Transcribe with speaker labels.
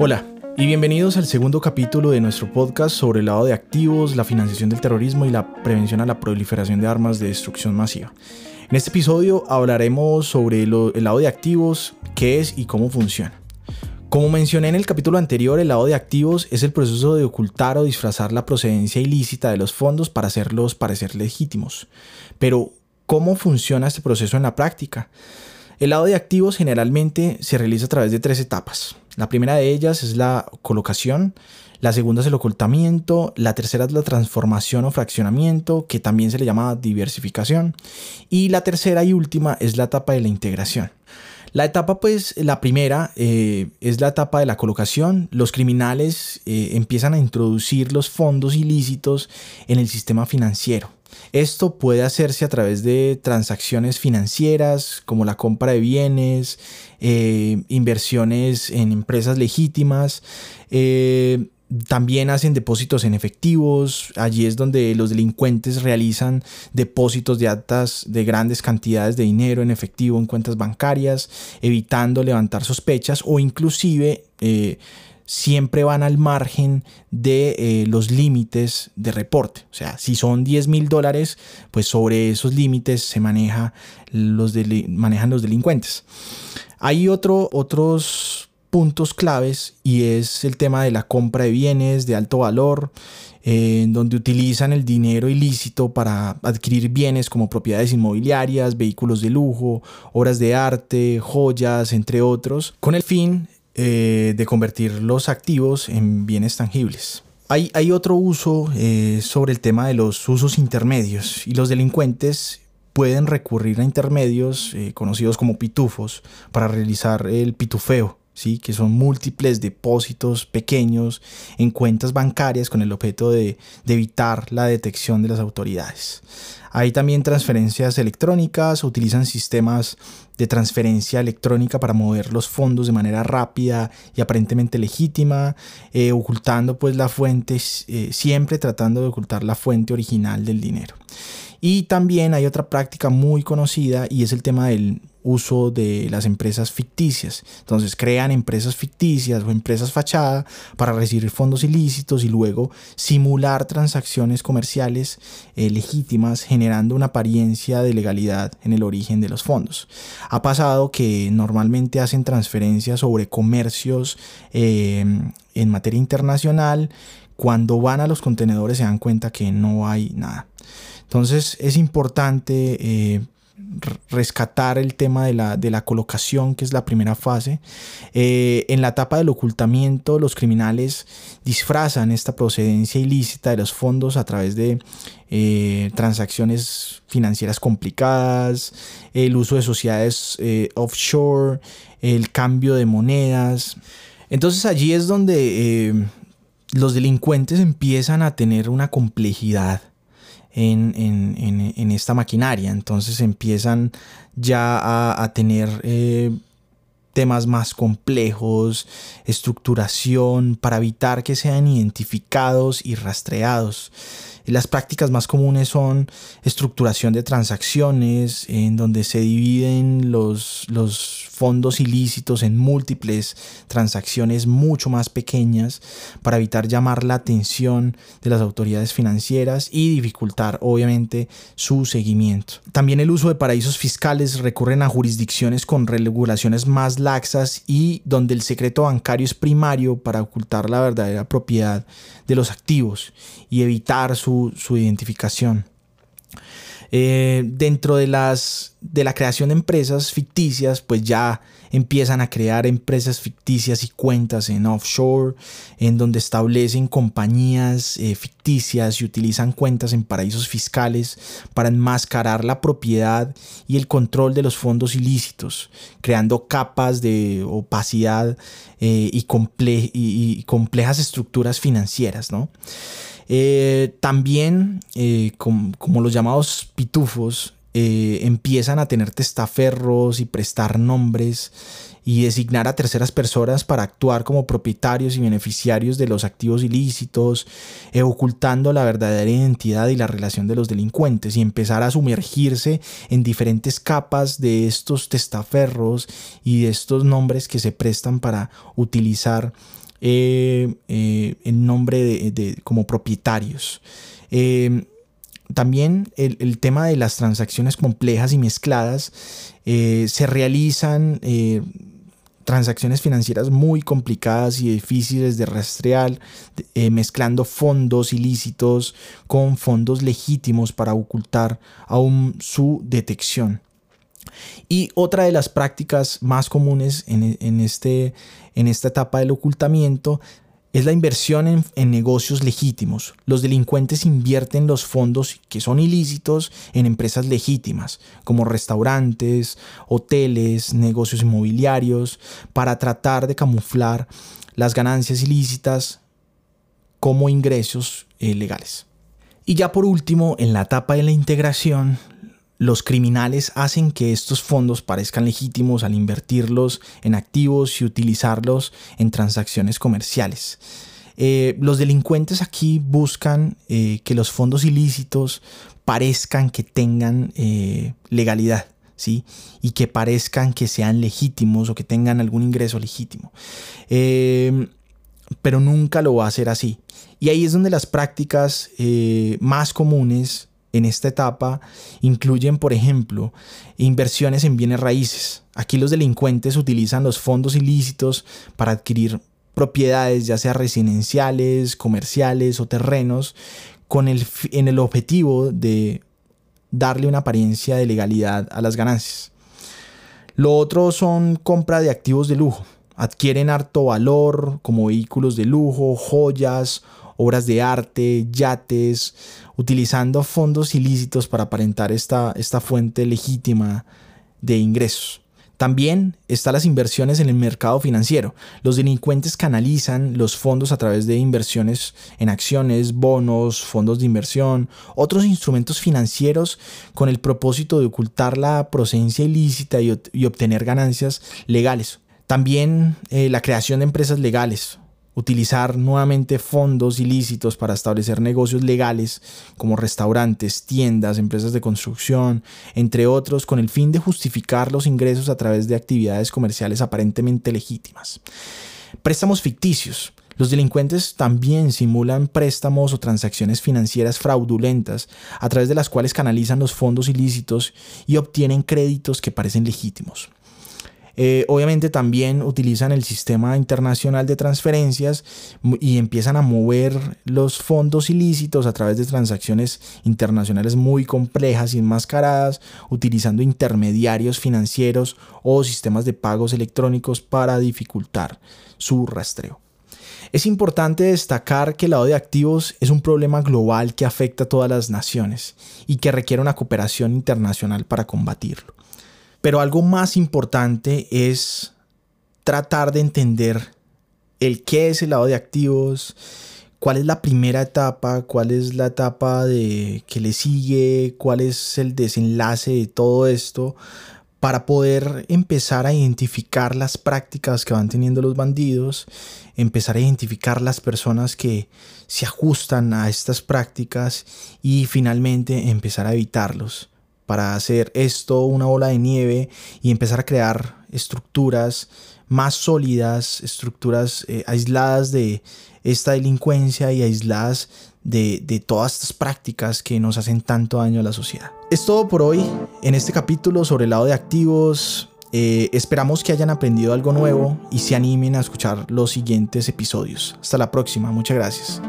Speaker 1: Hola y bienvenidos al segundo capítulo de nuestro podcast sobre el lado de activos, la financiación del terrorismo y la prevención a la proliferación de armas de destrucción masiva. En este episodio hablaremos sobre el lado de activos, qué es y cómo funciona. Como mencioné en el capítulo anterior, el lado de activos es el proceso de ocultar o disfrazar la procedencia ilícita de los fondos para hacerlos parecer legítimos. Pero, ¿cómo funciona este proceso en la práctica? El lado de activos generalmente se realiza a través de tres etapas. La primera de ellas es la colocación, la segunda es el ocultamiento, la tercera es la transformación o fraccionamiento, que también se le llama diversificación, y la tercera y última es la etapa de la integración. La etapa, pues, la primera eh, es la etapa de la colocación. Los criminales eh, empiezan a introducir los fondos ilícitos en el sistema financiero. Esto puede hacerse a través de transacciones financieras como la compra de bienes, eh, inversiones en empresas legítimas. Eh, también hacen depósitos en efectivos. Allí es donde los delincuentes realizan depósitos de altas, de grandes cantidades de dinero en efectivo en cuentas bancarias, evitando levantar sospechas o inclusive eh, siempre van al margen de eh, los límites de reporte. O sea, si son 10 mil dólares, pues sobre esos límites se maneja los manejan los delincuentes. Hay otro, otros puntos claves y es el tema de la compra de bienes de alto valor, eh, en donde utilizan el dinero ilícito para adquirir bienes como propiedades inmobiliarias, vehículos de lujo, obras de arte, joyas, entre otros, con el fin eh, de convertir los activos en bienes tangibles. Hay, otro uso eh, sobre el tema de los usos intermedios y los delincuentes pueden recurrir a intermedios eh, conocidos como pitufos para realizar el pitufeo, ¿sí? que son múltiples depósitos pequeños en cuentas bancarias con el objeto de, evitar la detección de las autoridades. Hay también transferencias electrónicas, utilizan sistemas de transferencia electrónica para mover los fondos de manera rápida y aparentemente legítima, eh, ocultando pues la fuente, eh, siempre tratando de ocultar la fuente original del dinero. Y también hay otra práctica muy conocida y es el tema del uso de las empresas ficticias. Entonces crean empresas ficticias o empresas fachada para recibir fondos ilícitos y luego simular transacciones comerciales eh, legítimas generando una apariencia de legalidad en el origen de los fondos. Ha pasado que normalmente hacen transferencias sobre comercios eh, en materia internacional. Cuando van a los contenedores se dan cuenta que no hay nada. Entonces es importante eh, rescatar el tema de la, de la, colocación, que es la primera fase. Eh, en la etapa del ocultamiento, los criminales disfrazan esta procedencia ilícita de los fondos a través de eh, transacciones financieras complicadas, el uso de sociedades offshore, el cambio de monedas. Entonces allí es donde los delincuentes empiezan a tener una complejidad en, esta maquinaria. Entonces empiezan ya a, tener eh, temas más complejos, estructuración, para evitar que sean identificados y rastreados. Las prácticas más comunes son estructuración de transacciones, en donde se dividen los, los fondos ilícitos en múltiples transacciones mucho más pequeñas para evitar llamar la atención de las autoridades financieras y dificultar obviamente su seguimiento. También el uso de paraísos fiscales recurren a jurisdicciones con regulaciones más laxas y donde el secreto bancario es primario para ocultar la verdadera propiedad de los activos y evitar su, su identificación. Eh, dentro de, las, de la creación de empresas ficticias, pues ya empiezan a crear empresas ficticias y cuentas en offshore, en donde establecen compañías eh, ficticias y utilizan cuentas en paraísos fiscales para enmascarar la propiedad y el control de los fondos ilícitos, creando capas de opacidad eh, y, y, complejas estructuras financieras, ¿no? Eh, también, eh, como los llamados pitufos, eh, empiezan a tener testaferros y prestar nombres y designar a terceras personas para actuar como propietarios y beneficiarios de los activos ilícitos, ocultando la verdadera identidad y la relación de los delincuentes y empezar a sumergirse en diferentes capas de estos testaferros y de estos nombres que se prestan para utilizar eh, en nombre de, como propietarios. también el, tema de las transacciones complejas y mezcladas se realizan transacciones financieras muy complicadas y difíciles de rastrear, eh, mezclando fondos ilícitos con fondos legítimos para ocultar aún su detección. Y otra de las prácticas más comunes en, este, en esta etapa del ocultamiento es la inversión en, negocios legítimos. Los delincuentes invierten los fondos que son ilícitos en empresas legítimas, como restaurantes, hoteles, negocios inmobiliarios, para tratar de camuflar las ganancias ilícitas como ingresos eh, legales. Y ya por último, en la etapa de la integración, los criminales hacen que estos fondos parezcan legítimos al invertirlos en activos y utilizarlos en transacciones comerciales. Eh, los delincuentes aquí buscan eh, que los fondos ilícitos parezcan que tengan eh, legalidad. ¿Sí? y que parezcan que sean legítimos o que tengan algún ingreso legítimo. pero nunca lo va a hacer así. Y ahí es donde las prácticas más comunes en esta etapa incluyen, por ejemplo, inversiones en bienes raíces. Aquí los delincuentes utilizan los fondos ilícitos para adquirir propiedades, ya sea residenciales, comerciales o terrenos, con el, en el objetivo de darle una apariencia de legalidad a las ganancias. Lo otro son compra de activos de lujo. Adquieren harto valor como vehículos de lujo, joyas obras de arte, yates, utilizando fondos ilícitos para aparentar esta, esta fuente legítima de ingresos. También están las inversiones en el mercado financiero. Los delincuentes canalizan los fondos a través de inversiones en acciones, bonos, fondos de inversión, otros instrumentos financieros con el propósito de ocultar la procedencia ilícita y, obtener ganancias legales. También eh, la creación de empresas legales, utilizar nuevamente fondos ilícitos para establecer negocios legales como restaurantes, tiendas, empresas de construcción, entre otros, con el fin de justificar los ingresos a través de actividades comerciales aparentemente legítimas. Préstamos ficticios. Los delincuentes también simulan préstamos o transacciones financieras fraudulentas a través de las cuales canalizan los fondos ilícitos y obtienen créditos que parecen legítimos. Eh, obviamente también utilizan el sistema internacional de transferencias y empiezan a mover los fondos ilícitos a través de transacciones internacionales muy complejas y enmascaradas, utilizando intermediarios financieros o sistemas de pagos electrónicos para dificultar su rastreo. Es importante destacar que el lado de activos es un problema global que afecta a todas las naciones y que requiere una cooperación internacional para combatirlo. Pero algo más importante es tratar de entender el qué es el lado de activos, cuál es la primera etapa, cuál es la etapa de que le sigue, cuál es el desenlace de todo esto para poder empezar a identificar las prácticas que van teniendo los bandidos, empezar a identificar las personas que se ajustan a estas prácticas y finalmente empezar a evitarlos para hacer esto una bola de nieve y empezar a crear estructuras más sólidas, estructuras eh, aisladas de esta delincuencia y aisladas de, todas estas prácticas que nos hacen tanto daño a la sociedad. Es todo por hoy en este capítulo sobre el lado de activos. Eh, esperamos que hayan aprendido algo nuevo y se animen a escuchar los siguientes episodios. Hasta la próxima, muchas gracias.